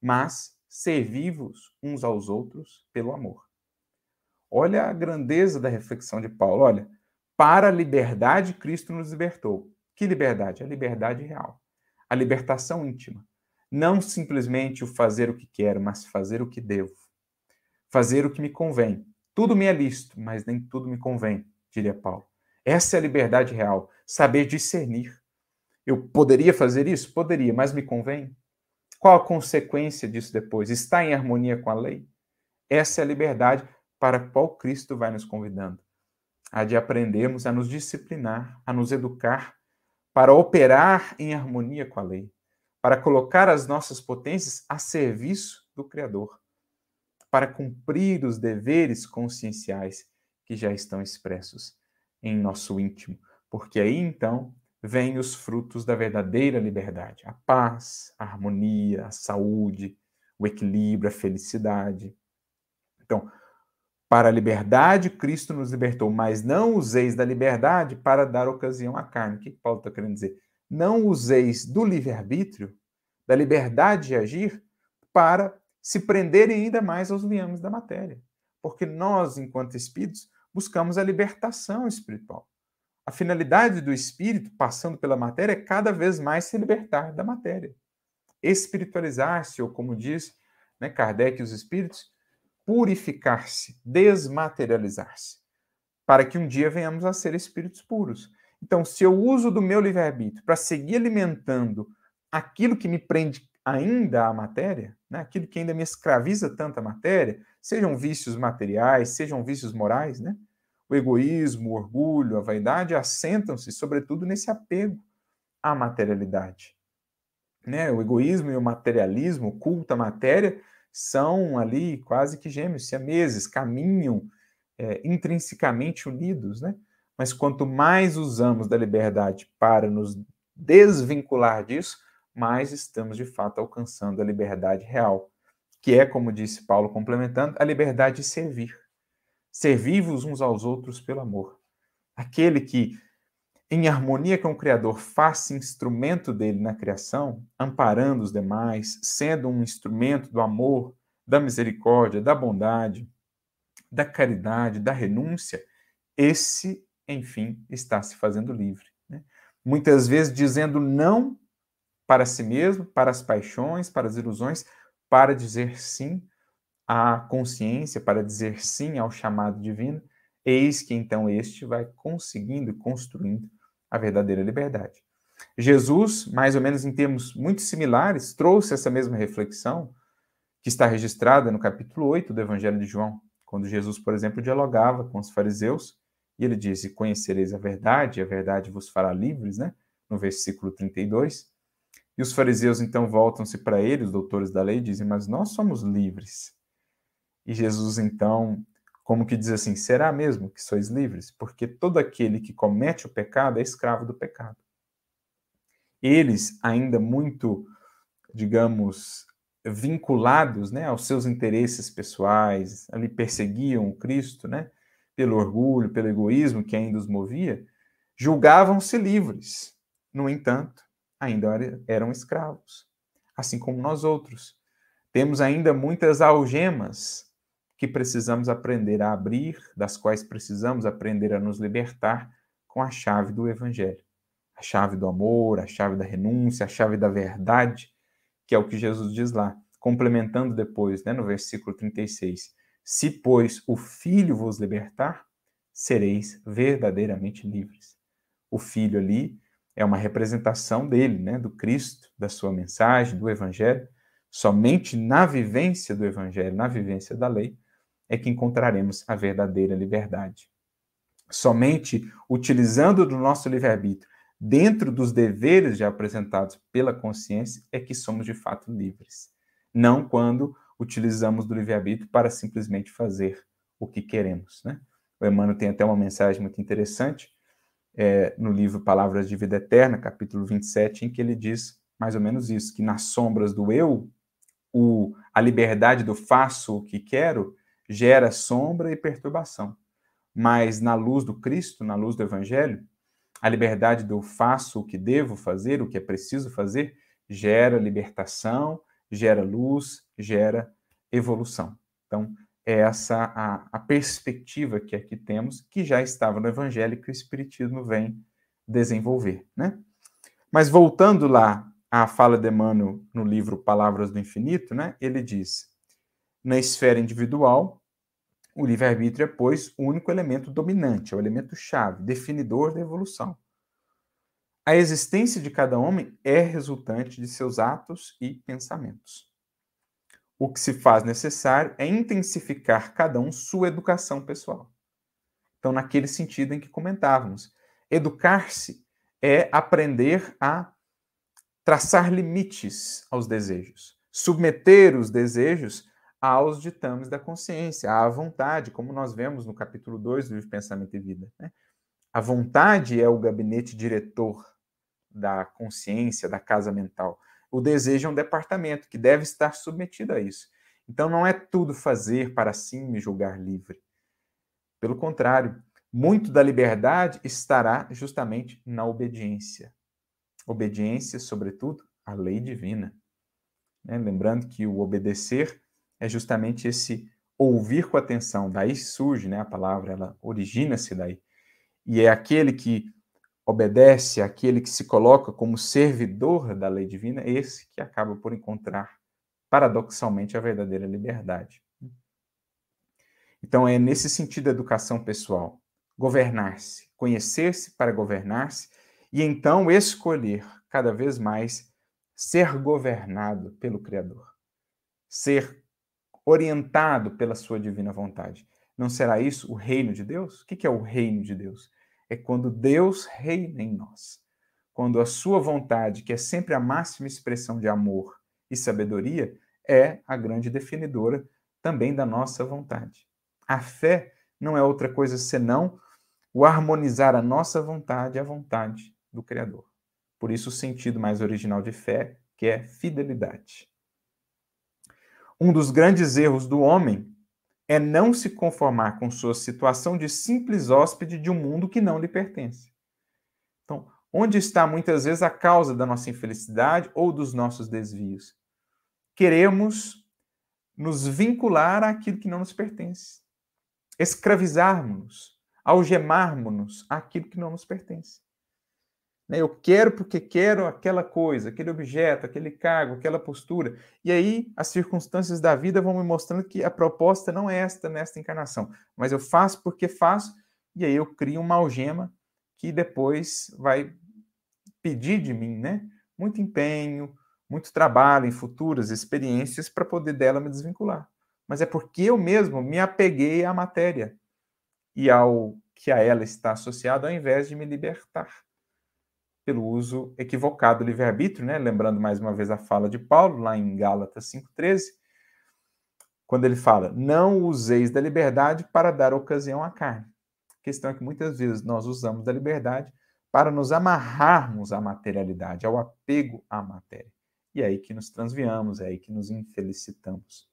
mas servi-vos uns aos outros pelo amor. Olha a grandeza da reflexão de Paulo. Olha, para a liberdade, Cristo nos libertou. Que liberdade? A liberdade real. A libertação íntima. Não simplesmente o fazer o que quero, mas fazer o que devo. Fazer o que me convém. Tudo me é lícito, mas nem tudo me convém, diria Paulo. Essa é a liberdade real. Saber discernir. Eu poderia fazer isso? Poderia, mas me convém? Qual a consequência disso depois? Está em harmonia com a lei? Essa é a liberdade para a qual Cristo vai nos convidando a de aprendermos a nos disciplinar, a nos educar, para operar em harmonia com a lei, para colocar as nossas potências a serviço do Criador, para cumprir os deveres conscienciais que já estão expressos em nosso íntimo, porque aí então vêm os frutos da verdadeira liberdade: a paz, a harmonia, a saúde, o equilíbrio, a felicidade. Então, para a liberdade, Cristo nos libertou, mas não useis da liberdade para dar ocasião à carne. O que Paulo está querendo dizer? Não useis do livre-arbítrio, da liberdade de agir, para se prenderem ainda mais aos liames da matéria. Porque nós, enquanto espíritos, buscamos a libertação espiritual. A finalidade do espírito, passando pela matéria, é cada vez mais se libertar da matéria. Espiritualizar-se, ou como diz né, Kardec e os espíritos, purificar-se, desmaterializar-se, para que um dia venhamos a ser espíritos puros. Então, se eu uso do meu livre-arbítrio para seguir alimentando aquilo que me prende ainda à matéria, né, aquilo que ainda me escraviza tanto à matéria, sejam vícios materiais, sejam vícios morais, né? O egoísmo, o orgulho, a vaidade assentam-se, sobretudo, nesse apego à materialidade. Né? O egoísmo e o materialismo, o culto à matéria, são ali quase que gêmeos, siameses, caminham é, intrinsecamente unidos, né? Mas quanto mais usamos da liberdade para nos desvincular disso, mais estamos de fato alcançando a liberdade real, que é, como disse Paulo complementando, a liberdade de servir. Servir-vos uns aos outros pelo amor. Aquele que, em harmonia com o Criador, faça instrumento dele na criação, amparando os demais, sendo um instrumento do amor, da misericórdia, da bondade, da caridade, da renúncia, esse, enfim, está se fazendo livre. Né? Muitas vezes dizendo não para si mesmo, para as paixões, para as ilusões, para dizer sim à consciência, para dizer sim ao chamado divino, eis que então este vai conseguindo, construindo a verdadeira liberdade. Jesus, mais ou menos em termos muito similares, trouxe essa mesma reflexão, que está registrada no capítulo 8 do Evangelho de João, quando Jesus, por exemplo, dialogava com os fariseus, e ele disse: Conhecereis a verdade, e a verdade vos fará livres, né? No versículo 32. E os fariseus então voltam-se para ele, os doutores da lei, e dizem: Mas nós somos livres. E Jesus então, como que diz assim: Será mesmo que sois livres? Porque todo aquele que comete o pecado é escravo do pecado. Eles, ainda muito, digamos, vinculados né, aos seus interesses pessoais, ali perseguiam o Cristo, né, pelo orgulho, pelo egoísmo que ainda os movia, julgavam-se livres. No entanto, ainda eram escravos, assim como nós outros. Temos ainda muitas algemas que precisamos aprender a abrir, das quais precisamos aprender a nos libertar com a chave do Evangelho. A chave do amor, a chave da renúncia, a chave da verdade, que é o que Jesus diz lá, complementando depois, né, no versículo 36. Se, pois, o Filho vos libertar, sereis verdadeiramente livres. O Filho ali é uma representação dele, né, do Cristo, da sua mensagem, do Evangelho. Somente na vivência do Evangelho, na vivência da lei, é que encontraremos a verdadeira liberdade. Somente utilizando do nosso livre-arbítrio dentro dos deveres já apresentados pela consciência é que somos de fato livres. Não quando utilizamos do livre-arbítrio para simplesmente fazer o que queremos. Né? O Emmanuel tem até uma mensagem muito interessante é, no livro Palavras de Vida Eterna, capítulo 27, em que ele diz mais ou menos isso, que nas sombras do eu, o, a liberdade do faço o que quero gera sombra e perturbação. Mas na luz do Cristo, na luz do Evangelho, a liberdade do faço o que devo fazer, o que é preciso fazer, gera libertação, gera luz, gera evolução. Então, é essa a, a perspectiva que aqui temos, que já estava no Evangelho que o Espiritismo vem desenvolver. Né? Mas voltando lá à fala de Emmanuel no livro Palavras do Infinito, né, ele diz: na esfera individual, o livre-arbítrio é, pois, o único elemento dominante, é o elemento chave, definidor da evolução. A existência de cada homem é resultante de seus atos e pensamentos o que se faz necessário é intensificar cada um sua educação pessoal. Então, naquele sentido em que comentávamos, educar-se é aprender a traçar limites aos desejos, submeter os desejos aos ditames da consciência, à vontade, como nós vemos no capítulo 2 do livro Pensamento e Vida. Né? A vontade é o gabinete diretor da consciência, da casa mental. O desejo é um departamento que deve estar submetido a isso. Então não é tudo fazer para assim me julgar livre. Pelo contrário, muito da liberdade estará justamente na obediência. Obediência, sobretudo, à lei divina. Né? Lembrando que o obedecer é justamente esse ouvir com atenção. Daí surge né, a palavra, ela origina-se daí. E é aquele que obedece, aquele que se coloca como servidor da lei divina, esse que acaba por encontrar, paradoxalmente, a verdadeira liberdade. Então, é nesse sentido a educação pessoal governar-se, conhecer-se para governar-se e então escolher cada vez mais ser governado pelo Criador, ser orientado pela sua divina vontade. Não será isso o reino de Deus? O que é o reino de Deus? É quando Deus reina em nós. Quando a sua vontade, que é sempre a máxima expressão de amor e sabedoria, é a grande definidora também da nossa vontade. A fé não é outra coisa senão o harmonizar a nossa vontade à vontade do Criador. Por isso, o sentido mais original de fé, que é fidelidade. Um dos grandes erros do homem é não se conformar com sua situação de simples hóspede de um mundo que não lhe pertence. Então, onde está muitas vezes a causa da nossa infelicidade ou dos nossos desvios? Queremos nos vincular àquilo que não nos pertence, escravizarmos-nos algemarmos-nos àquilo que não nos pertence. Né, eu quero porque quero aquela coisa, aquele objeto, aquele cargo, aquela postura. E aí as circunstâncias da vida vão me mostrando que a proposta não é esta nesta encarnação, mas eu faço porque faço, e aí eu crio uma algema que depois vai pedir de mim, né? Muito empenho, muito trabalho em futuras experiências para poder dela me desvincular. Mas é porque eu mesmo me apeguei à matéria, e ao que a ela está associado, ao invés de me libertar pelo uso equivocado do livre-arbítrio, né? Lembrando mais uma vez a fala de Paulo lá em Gálatas 5:13, quando ele fala: "Não useis da liberdade para dar ocasião à carne". A questão é que muitas vezes nós usamos da liberdade para nos amarrarmos à materialidade, ao apego à matéria. E é aí que nos transviamos, é aí que nos infelicitamos.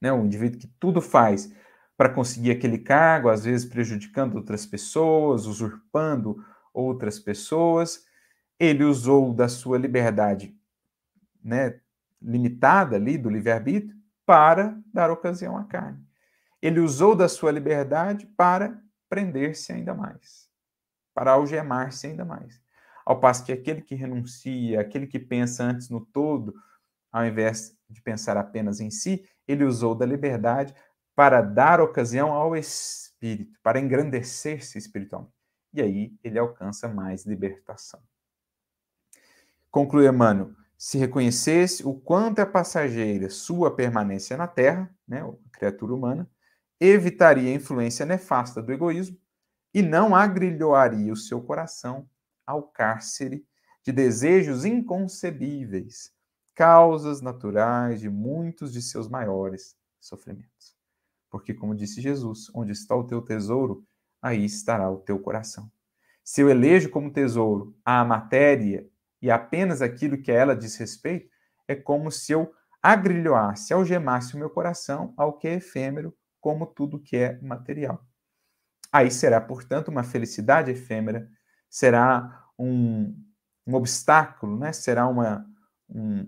Né? O indivíduo que tudo faz para conseguir aquele cargo, às vezes prejudicando outras pessoas, usurpando outras pessoas. Ele usou da sua liberdade né, limitada ali, do livre-arbítrio, para dar ocasião à carne. Ele usou da sua liberdade para prender-se ainda mais, para algemar-se ainda mais. Ao passo que aquele que renuncia, aquele que pensa antes no todo, ao invés de pensar apenas em si, ele usou da liberdade para dar ocasião ao espírito, para engrandecer-se espiritualmente. E aí ele alcança mais libertação. Conclui Emmanuel, se reconhecesse o quanto é passageira sua permanência na Terra, né, a criatura humana, evitaria a influência nefasta do egoísmo e não agrilhoaria o seu coração ao cárcere de desejos inconcebíveis, causas naturais de muitos de seus maiores sofrimentos. Porque, como disse Jesus, onde está o teu tesouro, aí estará o teu coração. Se eu elejo como tesouro a matéria e apenas aquilo que a ela diz respeito, é como se eu agrilhoasse, algemasse o meu coração ao que é efêmero, como tudo que é material. Aí será, portanto, uma felicidade efêmera, será um, um obstáculo, né? será uma, um,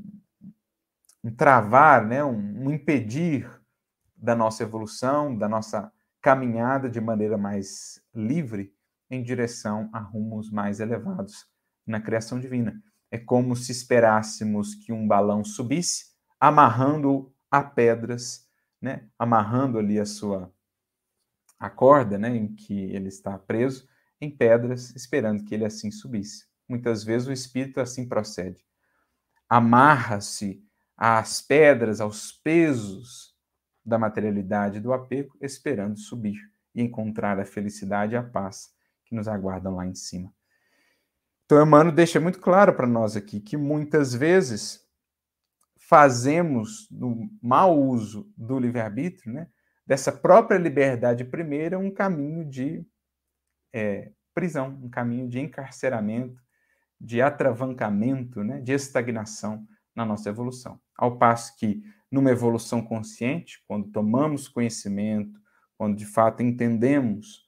um travar, né? um, um impedir da nossa evolução, da nossa caminhada de maneira mais livre em direção a rumos mais elevados na criação divina. É como se esperássemos que um balão subisse, amarrando a pedras, né? amarrando ali a sua a corda né? em que ele está preso, em pedras, esperando que ele assim subisse. Muitas vezes o espírito assim procede. Amarra-se às pedras, aos pesos da materialidade do apego, esperando subir e encontrar a felicidade e a paz que nos aguardam lá em cima. Então, Emmanuel deixa muito claro para nós aqui que muitas vezes fazemos no mau uso do livre-arbítrio, né, dessa própria liberdade primeira, um caminho de é, prisão, um caminho de encarceramento, de atravancamento, né, de estagnação na nossa evolução. Ao passo que, numa evolução consciente, quando tomamos conhecimento, quando de fato entendemos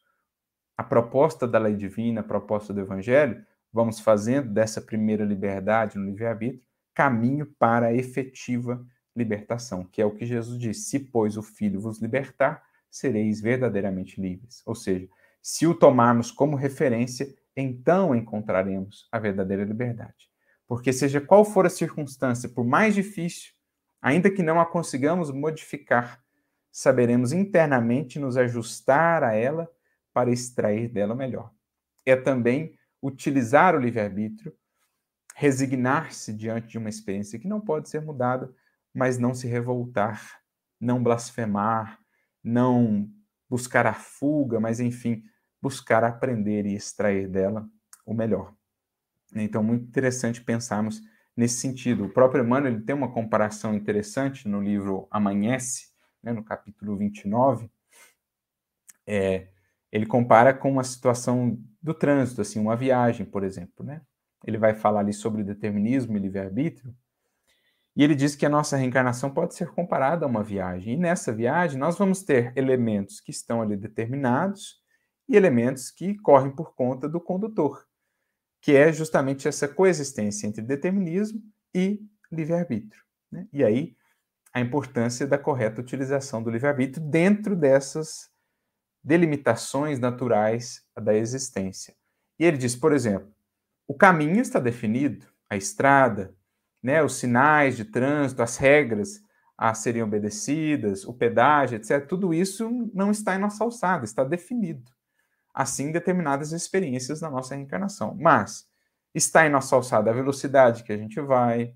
a proposta da lei divina, a proposta do Evangelho, vamos fazendo dessa primeira liberdade no livre-arbítrio caminho para a efetiva libertação, que é o que Jesus disse: se, pois, o Filho vos libertar, sereis verdadeiramente livres. Ou seja, se o tomarmos como referência, então encontraremos a verdadeira liberdade. Porque, seja qual for a circunstância, por mais difícil, ainda que não a consigamos modificar, saberemos internamente nos ajustar a ela para extrair dela o melhor. É também utilizar o livre-arbítrio, resignar-se diante de uma experiência que não pode ser mudada, mas não se revoltar, não blasfemar, não buscar a fuga, mas enfim, buscar aprender e extrair dela o melhor. Então, muito interessante pensarmos nesse sentido. O próprio Emmanuel ele tem uma comparação interessante no livro Amanhece, né, no capítulo 29. É, ele compara com uma situação do trânsito, assim, uma viagem, por exemplo. Né? Ele vai falar ali sobre determinismo e livre-arbítrio, e ele diz que a nossa reencarnação pode ser comparada a uma viagem. E nessa viagem, nós vamos ter elementos que estão ali determinados e elementos que correm por conta do condutor, que é justamente essa coexistência entre determinismo e livre-arbítrio. Né? E aí, a importância da correta utilização do livre-arbítrio dentro dessas delimitações naturais da existência. E ele diz, por exemplo, o caminho está definido, a estrada, né, os sinais de trânsito, as regras a serem obedecidas, o pedágio, etc., tudo isso não está em nossa alçada, está definido. Assim, determinadas experiências na nossa reencarnação. Mas está em nossa alçada a velocidade que a gente vai,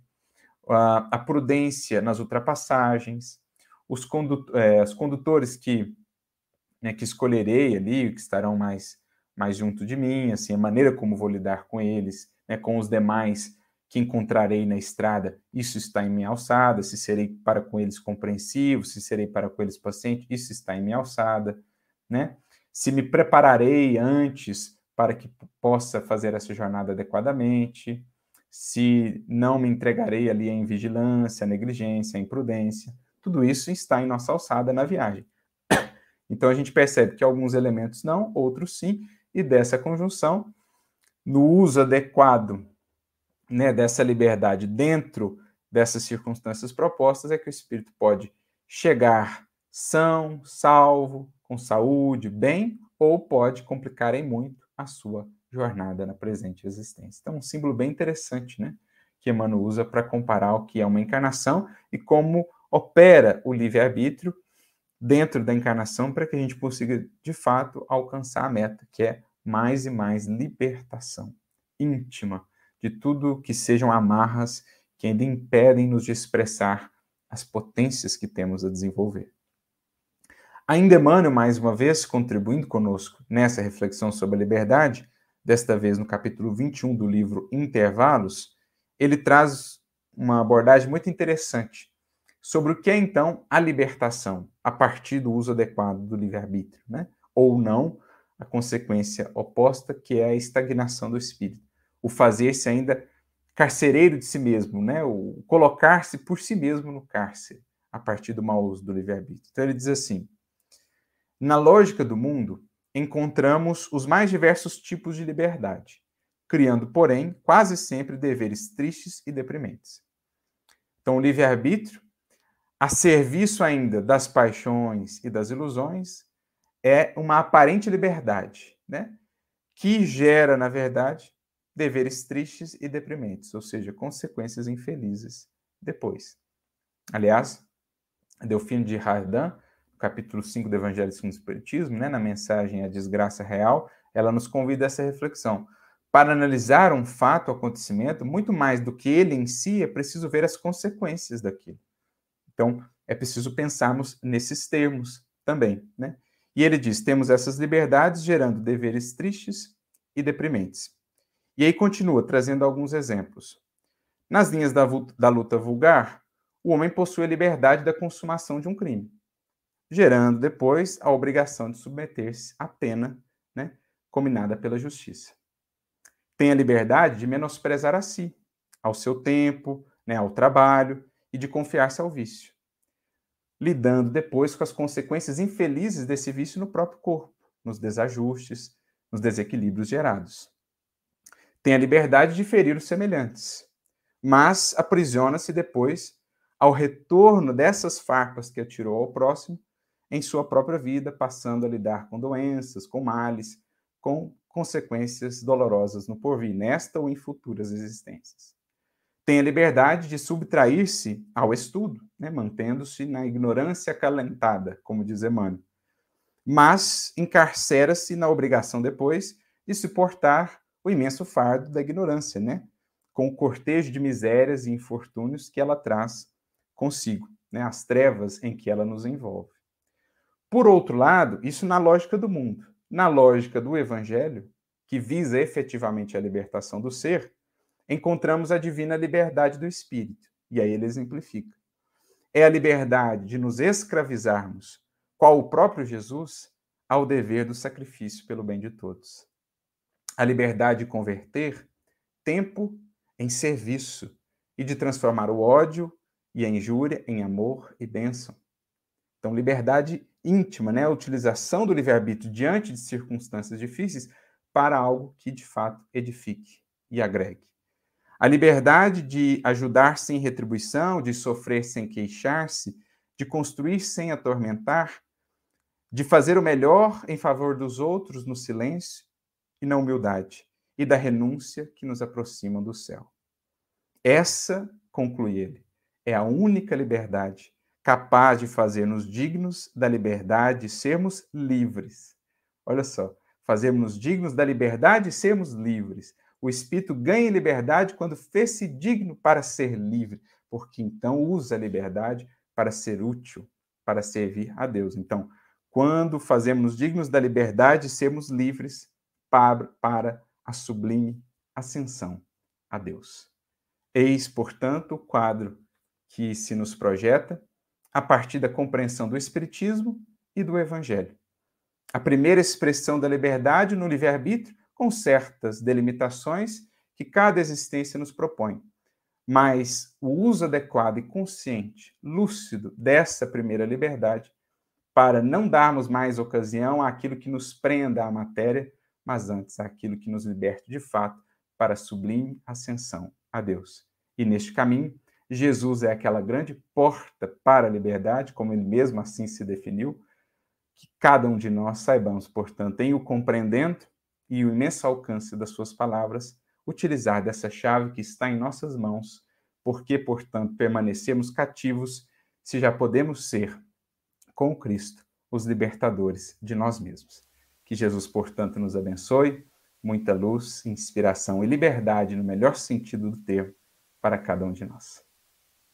a, a prudência nas ultrapassagens, os, condutor, é, os condutores que, né, que escolherei ali, que estarão mais, mais junto de mim, assim, a maneira como vou lidar com eles, né, com os demais que encontrarei na estrada, isso está em minha alçada, se serei para com eles compreensivo, se serei para com eles paciente, isso está em minha alçada, né? Se me prepararei antes para que possa fazer essa jornada adequadamente, se não me entregarei ali em vigilância, negligência, imprudência, tudo isso está em nossa alçada na viagem. Então a gente percebe que alguns elementos não, outros sim, e dessa conjunção, no uso adequado né, dessa liberdade dentro dessas circunstâncias propostas é que o espírito pode chegar são, salvo, com saúde, bem, ou pode complicar em muito a sua jornada na presente existência. Então, um símbolo bem interessante, né, que Emmanuel usa para comparar o que é uma encarnação e como opera o livre-arbítrio dentro da encarnação para que a gente consiga, de fato, alcançar a meta, que é mais e mais libertação íntima de tudo que sejam amarras que ainda impedem-nos de expressar as potências que temos a desenvolver. Ainda Emmanuel, mais uma vez, contribuindo conosco nessa reflexão sobre a liberdade, desta vez no capítulo 21 do livro Intervalos, ele traz uma abordagem muito interessante sobre o que é então a libertação a partir do uso adequado do livre-arbítrio, né? ou não, a consequência oposta, que é a estagnação do espírito o fazer-se ainda carcereiro de si mesmo, né? o colocar-se por si mesmo no cárcere, a partir do mau uso do livre-arbítrio. Então ele diz assim: na lógica do mundo, encontramos os mais diversos tipos de liberdade, criando, porém, quase sempre deveres tristes e deprimentes. Então, o livre-arbítrio, a serviço ainda das paixões e das ilusões, é uma aparente liberdade, né? que gera, na verdade, deveres tristes e deprimentes, ou seja, consequências infelizes depois. Aliás, Delfino de Hardan, capítulo 5 do Evangelho segundo o Espiritismo, né, na mensagem A Desgraça Real, ela nos convida a essa reflexão. Para analisar um fato, um acontecimento, muito mais do que ele em si, é preciso ver as consequências daquilo. Então, é preciso pensarmos nesses termos também, né? E ele diz: temos essas liberdades gerando deveres tristes e deprimentes. E aí continua trazendo alguns exemplos. Nas linhas da, da luta vulgar, o homem possui a liberdade da consumação de um crime, gerando depois a obrigação de submeter-se à pena né, combinada pela justiça. Tem a liberdade de menosprezar a si, ao seu tempo, né, ao trabalho e de confiar-se ao vício, lidando depois com as consequências infelizes desse vício no próprio corpo, nos desajustes, nos desequilíbrios gerados. Tem a liberdade de ferir os semelhantes, mas aprisiona-se depois ao retorno dessas farpas que atirou ao próximo em sua própria vida, passando a lidar com doenças, com males, com consequências dolorosas no porvir, nesta ou em futuras existências. Tem a liberdade de subtrair-se ao estudo, né, mantendo-se na ignorância acalentada, como diz Emmanuel, mas encarcera-se na obrigação depois de suportar o imenso fardo da ignorância, né, com o cortejo de misérias e infortúnios que ela traz consigo, né, as trevas em que ela nos envolve. Por outro lado, isso na lógica do mundo. Na lógica do evangelho, que visa efetivamente a libertação do ser, encontramos a divina liberdade do espírito. E aí ele exemplifica. É a liberdade de nos escravizarmos, qual o próprio Jesus, ao dever do sacrifício pelo bem de todos. A liberdade de converter tempo em serviço e de transformar o ódio e a injúria em amor e bênção. Então, liberdade íntima, né? a utilização do livre-arbítrio diante de circunstâncias difíceis para algo que de fato edifique e agregue. A liberdade de ajudar sem retribuição, de sofrer sem queixar-se, de construir sem atormentar, de fazer o melhor em favor dos outros no silêncio e na humildade, e da renúncia que nos aproximam do céu. Essa, conclui ele, é a única liberdade capaz de fazer-nos dignos da liberdade sermos livres. Olha só, fazermos dignos da liberdade sermos livres. O espírito ganha liberdade quando fez-se digno para ser livre, porque então usa a liberdade para ser útil, para servir a Deus. Então, quando fazemos dignos da liberdade, sermos livres para, para a sublime ascensão a Deus. Eis, portanto, o quadro que se nos projeta a partir da compreensão do Espiritismo e do Evangelho. A primeira expressão da liberdade no livre-arbítrio, com certas delimitações que cada existência nos propõe. Mas o uso adequado e consciente, lúcido dessa primeira liberdade, para não darmos mais ocasião àquilo que nos prenda à matéria, mas antes àquilo que nos liberte de fato para a sublime ascensão a Deus. E neste caminho, Jesus é aquela grande porta para a liberdade, como ele mesmo assim se definiu, que cada um de nós saibamos, portanto, em o compreendendo e o imenso alcance das suas palavras, utilizar dessa chave que está em nossas mãos, porque, portanto, permanecemos cativos se já podemos ser, com Cristo, os libertadores de nós mesmos. Que Jesus, portanto, nos abençoe, muita luz, inspiração e liberdade, no melhor sentido do termo, para cada um de nós.